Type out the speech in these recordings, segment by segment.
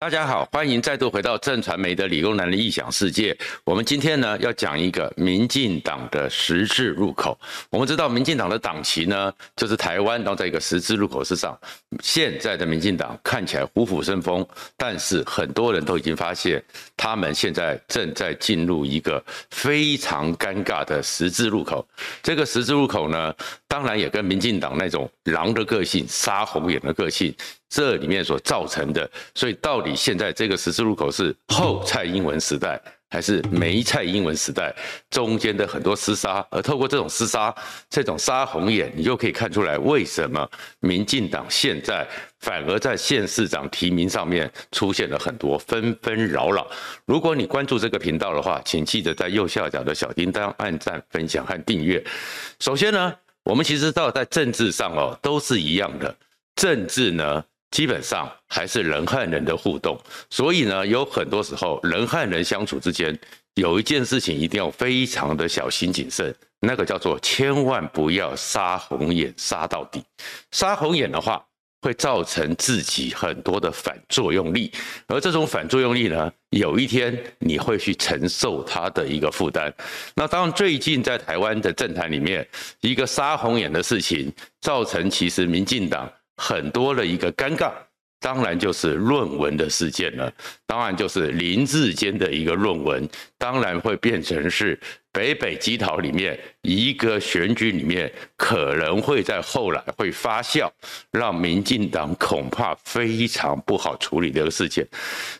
大家好，欢迎再度回到正传媒的理工男的异想世界。我们今天呢要讲一个民进党的十字路口。我们知道民进党的党旗呢就是台湾，然后在一个十字路口之上。现在的民进党看起来虎虎生风，但是很多人都已经发现，他们现在正在进入一个非常尴尬的十字路口。这个十字路口呢，当然也跟民进党那种狼的个性、杀红眼的个性。这里面所造成的，所以到底现在这个十字路口是后蔡英文时代，还是没蔡英文时代？中间的很多厮杀，而透过这种厮杀，这种杀红眼，你就可以看出来为什么民进党现在反而在县市长提名上面出现了很多纷纷扰扰。如果你关注这个频道的话，请记得在右下角的小叮当按赞、分享和订阅。首先呢，我们其实知道在政治上哦，都是一样的，政治呢。基本上还是人和人的互动，所以呢，有很多时候人和人相处之间，有一件事情一定要非常的小心谨慎，那个叫做千万不要杀红眼杀到底。杀红眼的话，会造成自己很多的反作用力，而这种反作用力呢，有一天你会去承受它的一个负担。那当然，最近在台湾的政坛里面，一个杀红眼的事情，造成其实民进党。很多的一个尴尬，当然就是论文的事件了。当然就是林志坚的一个论文，当然会变成是北北基桃里面一个选举里面可能会在后来会发酵，让民进党恐怕非常不好处理这个事件。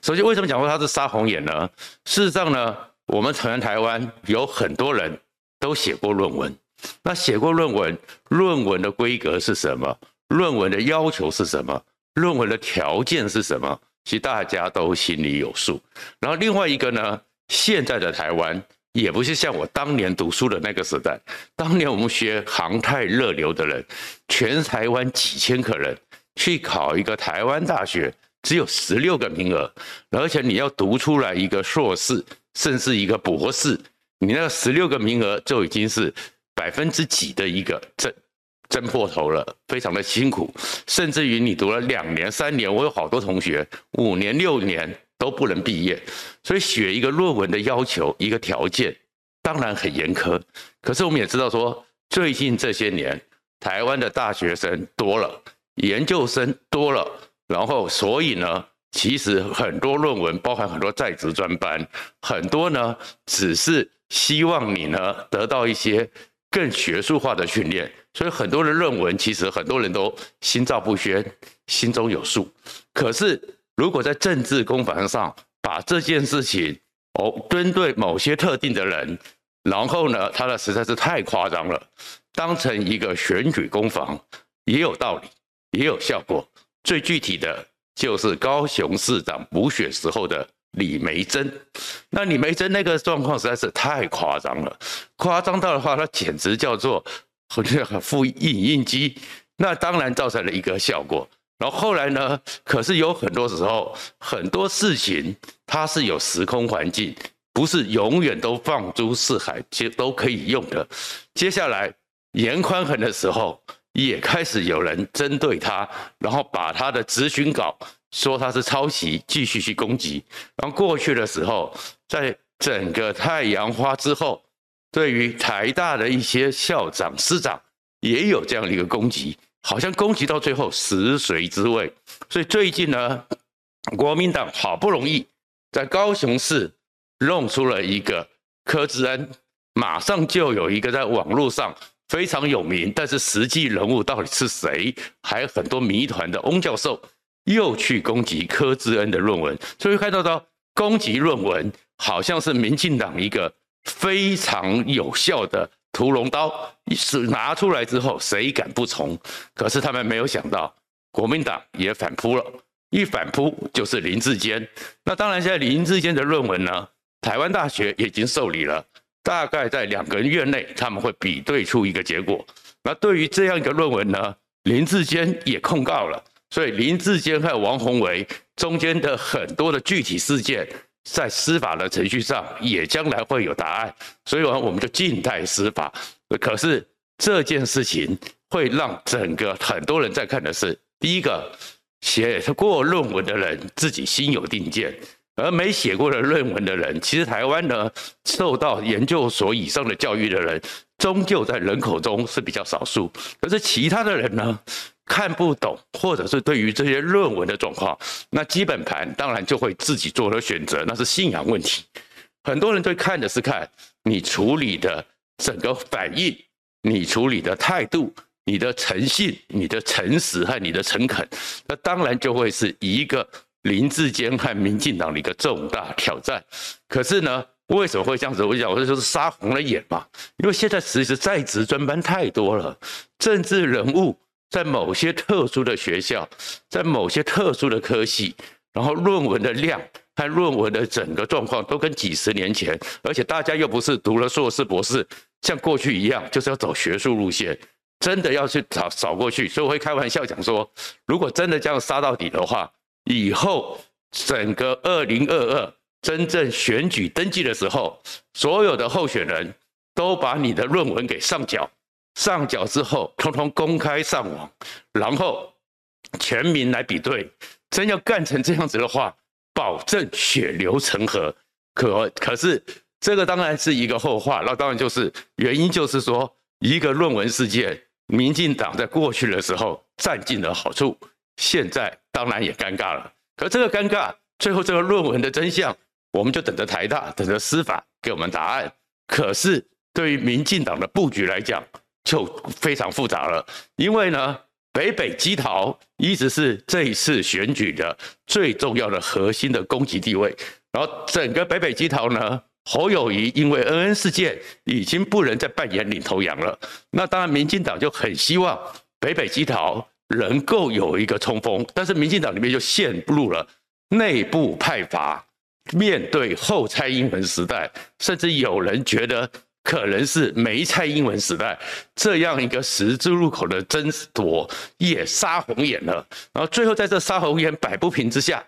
首先，为什么讲说他是杀红眼呢？事实上呢，我们台湾有很多人都写过论文，那写过论文，论文的规格是什么？论文的要求是什么？论文的条件是什么？其实大家都心里有数。然后另外一个呢，现在的台湾也不是像我当年读书的那个时代。当年我们学航太热流的人，全台湾几千个人去考一个台湾大学，只有十六个名额，而且你要读出来一个硕士，甚至一个博士，你那十六个名额就已经是百分之几的一个这。挣破头了，非常的辛苦，甚至于你读了两年、三年，我有好多同学五年、六年都不能毕业，所以写一个论文的要求、一个条件，当然很严苛。可是我们也知道说，最近这些年，台湾的大学生多了，研究生多了，然后所以呢，其实很多论文，包含很多在职专班，很多呢，只是希望你呢得到一些。更学术化的训练，所以很多的论文其实很多人都心照不宣，心中有数。可是如果在政治攻防上把这件事情哦针对某些特定的人，然后呢，他的实在是太夸张了，当成一个选举攻防，也有道理，也有效果。最具体的就是高雄市长补选时候的。李梅珍，那李梅珍那个状况实在是太夸张了，夸张到的话，他简直叫做好像复印印机。那当然造成了一个效果。然后后来呢，可是有很多时候，很多事情它是有时空环境，不是永远都放诸四海皆都可以用的。接下来严宽衡的时候，也开始有人针对他，然后把他的咨询稿。说他是抄袭，继续去攻击。然后过去的时候，在整个太阳花之后，对于台大的一些校长、师长也有这样的一个攻击，好像攻击到最后食髓知味。所以最近呢，国民党好不容易在高雄市弄出了一个柯志恩，马上就有一个在网络上非常有名，但是实际人物到底是谁，还有很多谜团的翁教授。又去攻击柯志恩的论文，所以看到到攻击论文，好像是民进党一个非常有效的屠龙刀，是拿出来之后谁敢不从？可是他们没有想到，国民党也反扑了，一反扑就是林志坚。那当然，现在林志坚的论文呢，台湾大学已经受理了，大概在两个月内他们会比对出一个结果。那对于这样一个论文呢，林志坚也控告了。所以林志坚和王鸿薇中间的很多的具体事件，在司法的程序上也将来会有答案。所以，我们就静待司法。可是这件事情会让整个很多人在看的是：第一个，写过论文的人自己心有定见，而没写过的论文的人，其实台湾呢，受到研究所以上的教育的人，终究在人口中是比较少数。可是其他的人呢，看不懂，或者是对于这些论文的状况，那基本盘当然就会自己做了选择，那是信仰问题。很多人对看的是看你处理的整个反应，你处理的态度。你的诚信、你的诚实和你的诚恳，那当然就会是一个林志坚和民进党的一个重大挑战。可是呢，为什么会这样子？我讲，我就是杀红了眼嘛。因为现在其实在职专班太多了，政治人物在某些特殊的学校，在某些特殊的科系，然后论文的量和论文的整个状况都跟几十年前，而且大家又不是读了硕士、博士，像过去一样，就是要走学术路线。真的要去找找过去，所以我会开玩笑讲说，如果真的这样杀到底的话，以后整个二零二二真正选举登记的时候，所有的候选人都把你的论文给上缴，上缴之后通通公开上网，然后全民来比对，真要干成这样子的话，保证血流成河。可可是这个当然是一个后话，那当然就是原因就是说一个论文事件。民进党在过去的时候占尽了好处，现在当然也尴尬了。可这个尴尬，最后这个论文的真相，我们就等着台大，等着司法给我们答案。可是对于民进党的布局来讲，就非常复杂了。因为呢，北北基桃一直是这一次选举的最重要的核心的攻击地位，然后整个北北基桃呢。侯友宜因为恩恩事件已经不能再扮演领头羊了，那当然民进党就很希望北北基桃能够有一个冲锋，但是民进党里面就陷入了内部派阀，面对后蔡英文时代，甚至有人觉得可能是没蔡英文时代这样一个十字路口的争夺也杀红眼了，然后最后在这杀红眼摆不平之下，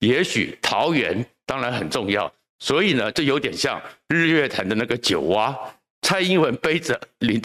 也许桃园当然很重要。所以呢，这有点像日月潭的那个九蛙，蔡英文背着林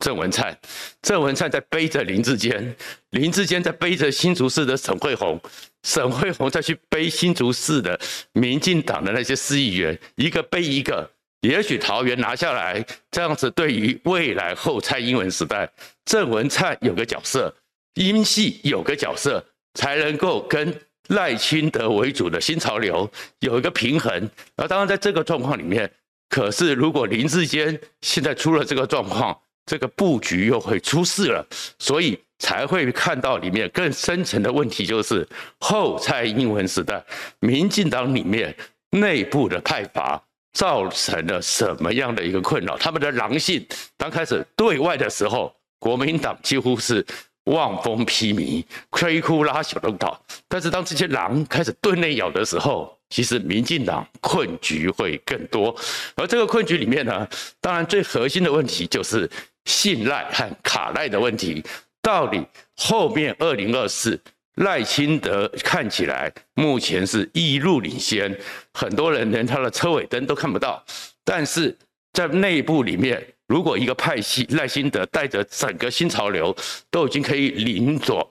郑文灿，郑文灿在背着林志坚，林志坚在背着新竹市的沈慧虹，沈慧虹再去背新竹市的民进党的那些市议员，一个背一个。也许桃园拿下来，这样子对于未来后蔡英文时代，郑文灿有个角色，英系有个角色，才能够跟。赖清德为主的新潮流有一个平衡，而当然在这个状况里面，可是如果林志坚现在出了这个状况，这个布局又会出事了，所以才会看到里面更深层的问题，就是后蔡英文时代，民进党里面内部的派阀造成了什么样的一个困扰？他们的狼性，刚开始对外的时候，国民党几乎是。望风披靡，摧枯拉朽的倒。但是当这些狼开始对内咬的时候，其实民进党困局会更多。而这个困局里面呢，当然最核心的问题就是信赖和卡赖的问题。到底后面二零二四赖清德看起来目前是一路领先，很多人连他的车尾灯都看不到。但是在内部里面。如果一个派系赖清德带着整个新潮流都已经可以领走、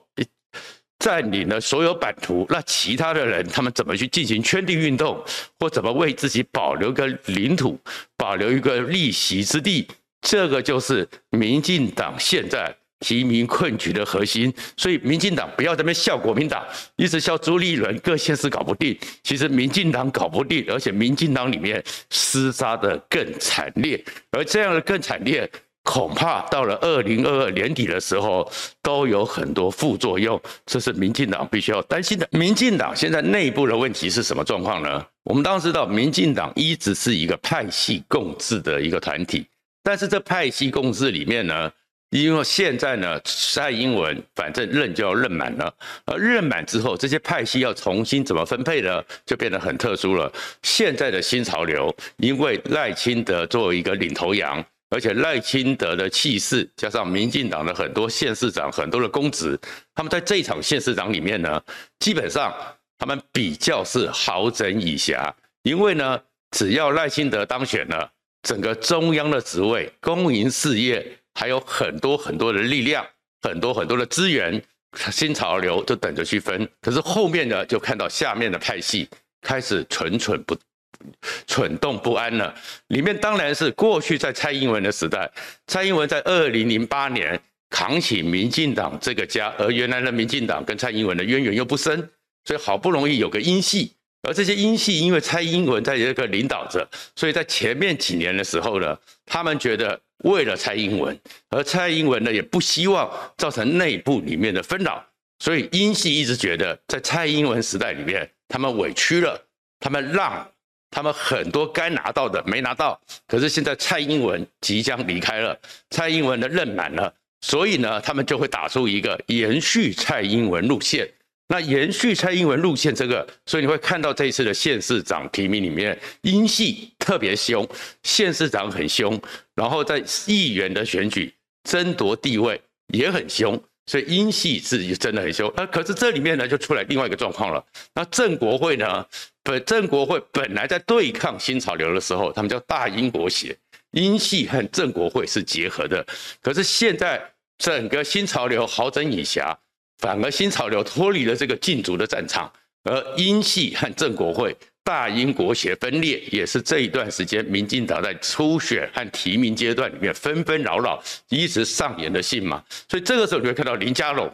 占领了所有版图，那其他的人他们怎么去进行圈地运动，或怎么为自己保留个领土、保留一个立席之地？这个就是民进党现在。提名困局的核心，所以民进党不要在那边笑国民党，一直笑朱立伦各县市搞不定。其实民进党搞不定，而且民进党里面厮杀的更惨烈，而这样的更惨烈，恐怕到了二零二二年底的时候，都有很多副作用。这是民进党必须要担心的。民进党现在内部的问题是什么状况呢？我们当然知道，民进党一直是一个派系共治的一个团体，但是这派系共治里面呢？因为现在呢，蔡英文反正任就要任满了，而任满之后，这些派系要重新怎么分配呢？就变得很特殊了。现在的新潮流，因为赖清德作为一个领头羊，而且赖清德的气势，加上民进党的很多县市长、很多的公职，他们在这一场县市长里面呢，基本上他们比较是好整以暇，因为呢，只要赖清德当选了，整个中央的职位、公营事业。还有很多很多的力量，很多很多的资源，新潮流就等着去分，可是后面呢，就看到下面的派系开始蠢蠢不蠢动不安了。里面当然是过去在蔡英文的时代，蔡英文在二零零八年扛起民进党这个家，而原来的民进党跟蔡英文的渊源又不深，所以好不容易有个英系，而这些英系因为蔡英文在这个领导着，所以在前面几年的时候呢，他们觉得。为了蔡英文，而蔡英文呢也不希望造成内部里面的纷扰，所以英系一直觉得在蔡英文时代里面，他们委屈了，他们让他们很多该拿到的没拿到。可是现在蔡英文即将离开了，蔡英文的任满了，所以呢，他们就会打出一个延续蔡英文路线。那延续蔡英文路线这个，所以你会看到这一次的县市长提名里面，英系特别凶，县市长很凶，然后在议员的选举争夺地位也很凶，所以英系是真的很凶。那可是这里面呢，就出来另外一个状况了。那正国会呢，本正国会本来在对抗新潮流的时候，他们叫大英国协，英系和正国会是结合的。可是现在整个新潮流好整以暇。反而新潮流脱离了这个竞逐的战场，而英系和正国会、大英国协分裂，也是这一段时间民进党在初选和提名阶段里面纷纷扰扰一直上演的戏码。所以这个时候你会看到林佳龙，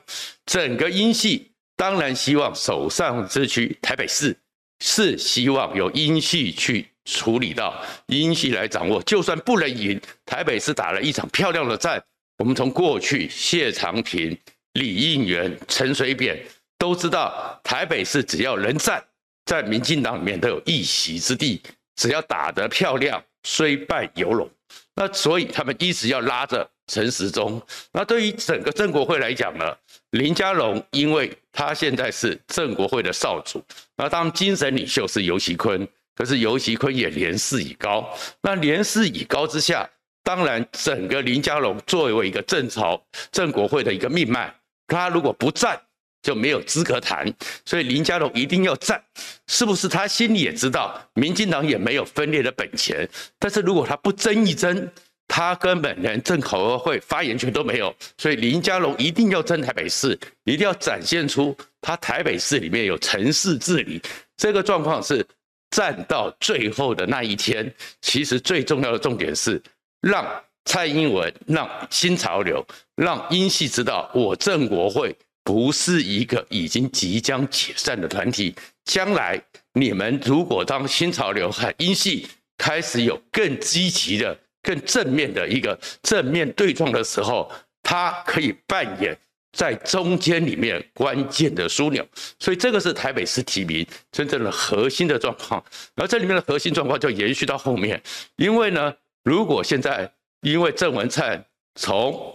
整个英系当然希望手上之区台北市是希望由英系去处理到，英系来掌握，就算不能赢，台北市打了一场漂亮的战。我们从过去谢长廷。李应元、陈水扁都知道，台北市只要能战，在民进党里面都有一席之地。只要打得漂亮，虽败犹荣。那所以他们一直要拉着陈时中。那对于整个正国会来讲呢，林佳龙因为他现在是正国会的少主，那当精神领袖是游锡堃，可是游锡堃也年事已高。那年事已高之下，当然整个林佳龙作为一个正朝正国会的一个命脉。他如果不站，就没有资格谈，所以林佳龙一定要站，是不是？他心里也知道，民进党也没有分裂的本钱。但是如果他不争一争，他根本连正考会发言权都没有。所以林佳龙一定要争台北市，一定要展现出他台北市里面有城市治理。这个状况是站到最后的那一天，其实最重要的重点是让。蔡英文让新潮流，让英系知道，我正国会不是一个已经即将解散的团体。将来你们如果当新潮流和英系开始有更积极的、更正面的一个正面对撞的时候，他可以扮演在中间里面关键的枢纽。所以这个是台北市提名真正的核心的状况。而这里面的核心状况就延续到后面，因为呢，如果现在因为郑文灿从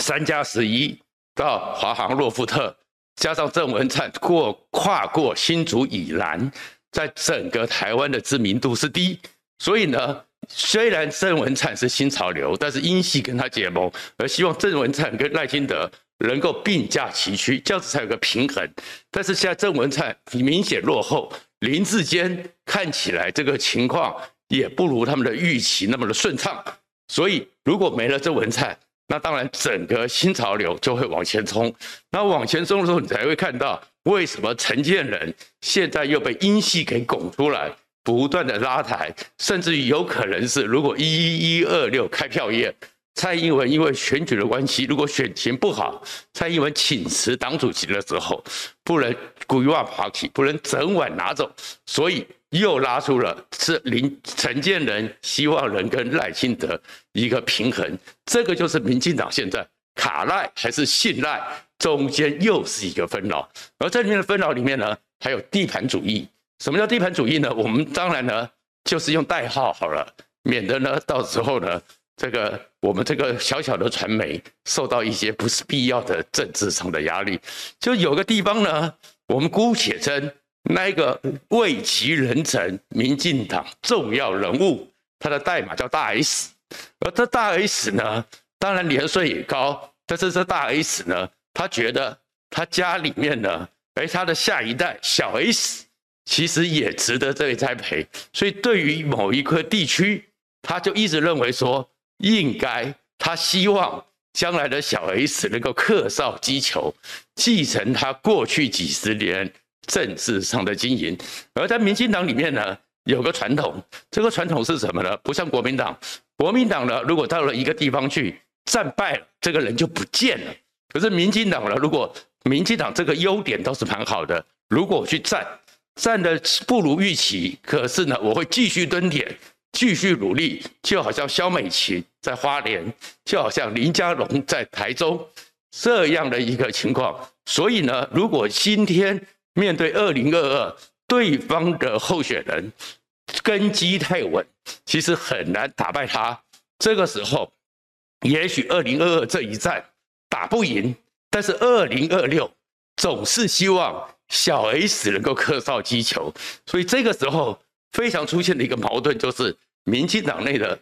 三加十一到华航洛夫特，加上郑文灿过跨过新竹以南，在整个台湾的知名度是低，所以呢，虽然郑文灿是新潮流，但是英系跟他结盟，而希望郑文灿跟赖清德能够并驾齐驱，这样子才有个平衡。但是现在郑文灿明显落后，林志坚看起来这个情况也不如他们的预期那么的顺畅。所以，如果没了这文灿，那当然整个新潮流就会往前冲。那往前冲的时候，你才会看到为什么陈建仁现在又被英系给拱出来，不断的拉抬，甚至于有可能是如果一一一二六开票夜，蔡英文因为选举的关系，如果选情不好，蔡英文请辞党主席的时候，不能规划 party，不能整晚拿走，所以。又拉出了是林陈建仁希望能跟赖清德一个平衡，这个就是民进党现在卡赖还是信赖，中间又是一个纷扰。而这里面的纷扰里面呢，还有地盘主义。什么叫地盘主义呢？我们当然呢就是用代号好了，免得呢到时候呢这个我们这个小小的传媒受到一些不是必要的政治上的压力。就有个地方呢，我们姑且称。那一个位极人臣，民进党重要人物，他的代码叫大 S，而这大 S 呢，当然年岁也高，但是这大 S 呢，他觉得他家里面呢，哎，他的下一代小 S 其实也值得这位栽培，所以对于某一个地区，他就一直认为说，应该他希望将来的小 S 能够克绍击球，继承他过去几十年政治上的经营。而在民进党里面呢，有个传统，这个传统是什么呢？不像国民党，国民党呢，如果到了一个地方去战败了，这个人就不见了。可是民进党呢，如果民进党这个优点倒是蛮好的，如果我去战，战的不如预期，可是呢，我会继续蹲点。继续努力，就好像萧美琴在花莲，就好像林佳龙在台中这样的一个情况。所以呢，如果今天面对二零二二，对方的候选人根基太稳，其实很难打败他。这个时候，也许二零二二这一战打不赢，但是二零二六总是希望小 S 能够客少击球。所以这个时候。非常出现的一个矛盾，就是民进党内的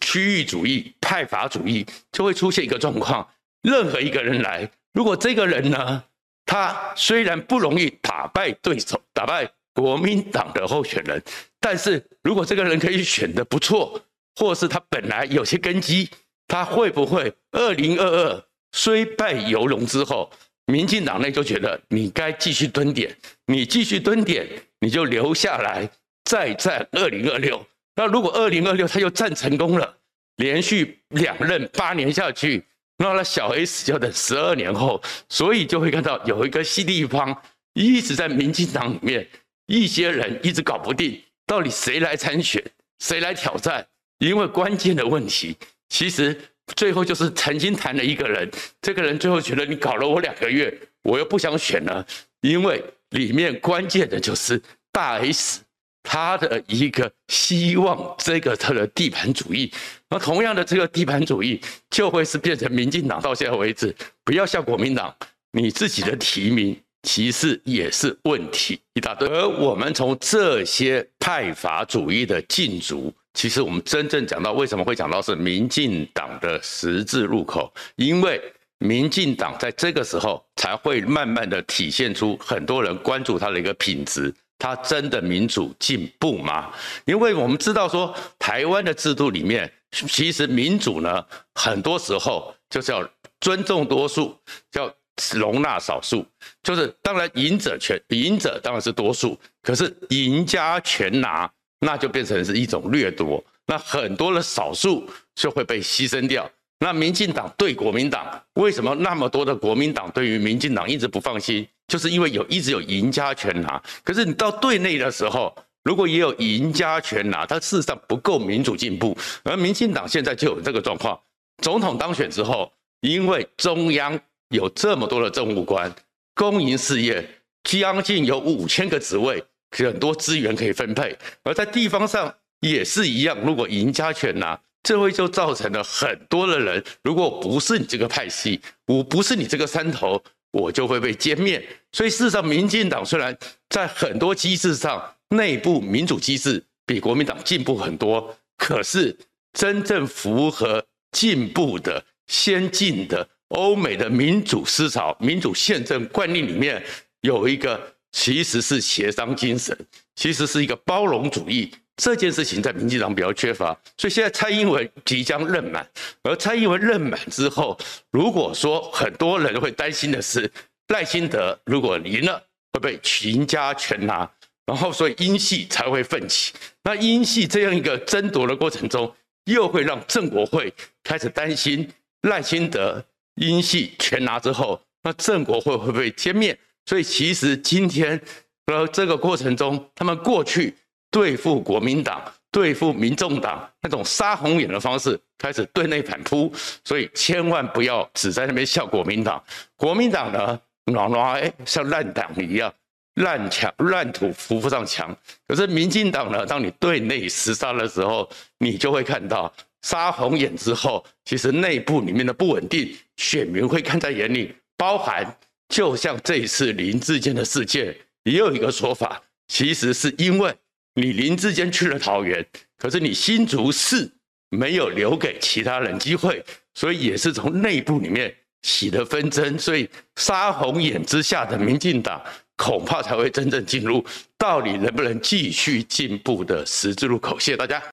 区域主义、派阀主义，就会出现一个状况：任何一个人来，如果这个人呢，他虽然不容易打败对手、打败国民党的候选人，但是如果这个人可以选得不错，或是他本来有些根基，他会不会二零二二虽败犹荣之后，民进党内就觉得你该继续蹲点，你继续蹲点，你就留下来。再战二零二六，那如果二零二六他又战成功了，连续两任八年下去，那那小 S 就要等十二年后，所以就会看到有一个新地方一直在民进党里面，一些人一直搞不定，到底谁来参选，谁来挑战？因为关键的问题，其实最后就是曾经谈了一个人，这个人最后觉得你搞了我两个月，我又不想选了，因为里面关键的就是大 S。他的一个希望，这个他的地盘主义，那同样的这个地盘主义，就会是变成民进党到现在为止，不要像国民党，你自己的提名其实也是问题一大堆。而我们从这些派阀主义的竞逐，其实我们真正讲到为什么会讲到是民进党的十字路口，因为民进党在这个时候才会慢慢的体现出很多人关注他的一个品质。他真的民主进步吗？因为我们知道说，台湾的制度里面，其实民主呢，很多时候就是要尊重多数，要容纳少数。就是当然赢者全赢者当然是多数，可是赢家全拿，那就变成是一种掠夺，那很多的少数就会被牺牲掉。那民进党对国民党，为什么那么多的国民党对于民进党一直不放心？就是因为有一直有赢家全拿。可是你到对内的时候，如果也有赢家全拿，它事实上不够民主进步。而民进党现在就有这个状况，总统当选之后，因为中央有这么多的政务官，公营事业将近有五千个职位，很多资源可以分配。而在地方上也是一样，如果赢家全拿。这会就造成了很多的人，如果不是你这个派系，我不是你这个山头，我就会被歼灭。所以事实上，民进党虽然在很多机制上，内部民主机制比国民党进步很多，可是真正符合进步的、先进的欧美的民主思潮、民主宪政惯例里面，有一个其实是协商精神，其实是一个包容主义。这件事情在民进党比较缺乏，所以现在蔡英文即将任满，而蔡英文任满之后，如果说很多人会担心的是赖清德如果赢了会被赢家全拿，然后所以英系才会奋起。那英系这样一个争夺的过程中，又会让正国会开始担心赖清德英系全拿之后，那正国会会不会歼灭。所以其实今天呃这个过程中，他们过去。对付国民党、对付民众党那种杀红眼的方式，开始对内反扑，所以千万不要只在那边笑国民党。国民党呢，暖暖哎，像烂党一样，烂墙烂土扶不上墙。可是民进党呢，当你对内厮杀的时候，你就会看到杀红眼之后，其实内部里面的不稳定，选民会看在眼里。包含就像这一次林志坚的事件，也有一个说法，其实是因为。你林志坚去了桃园，可是你新竹市没有留给其他人机会，所以也是从内部里面起的纷争，所以杀红眼之下的民进党恐怕才会真正进入到底能不能继续进步的十字路口。谢谢大家。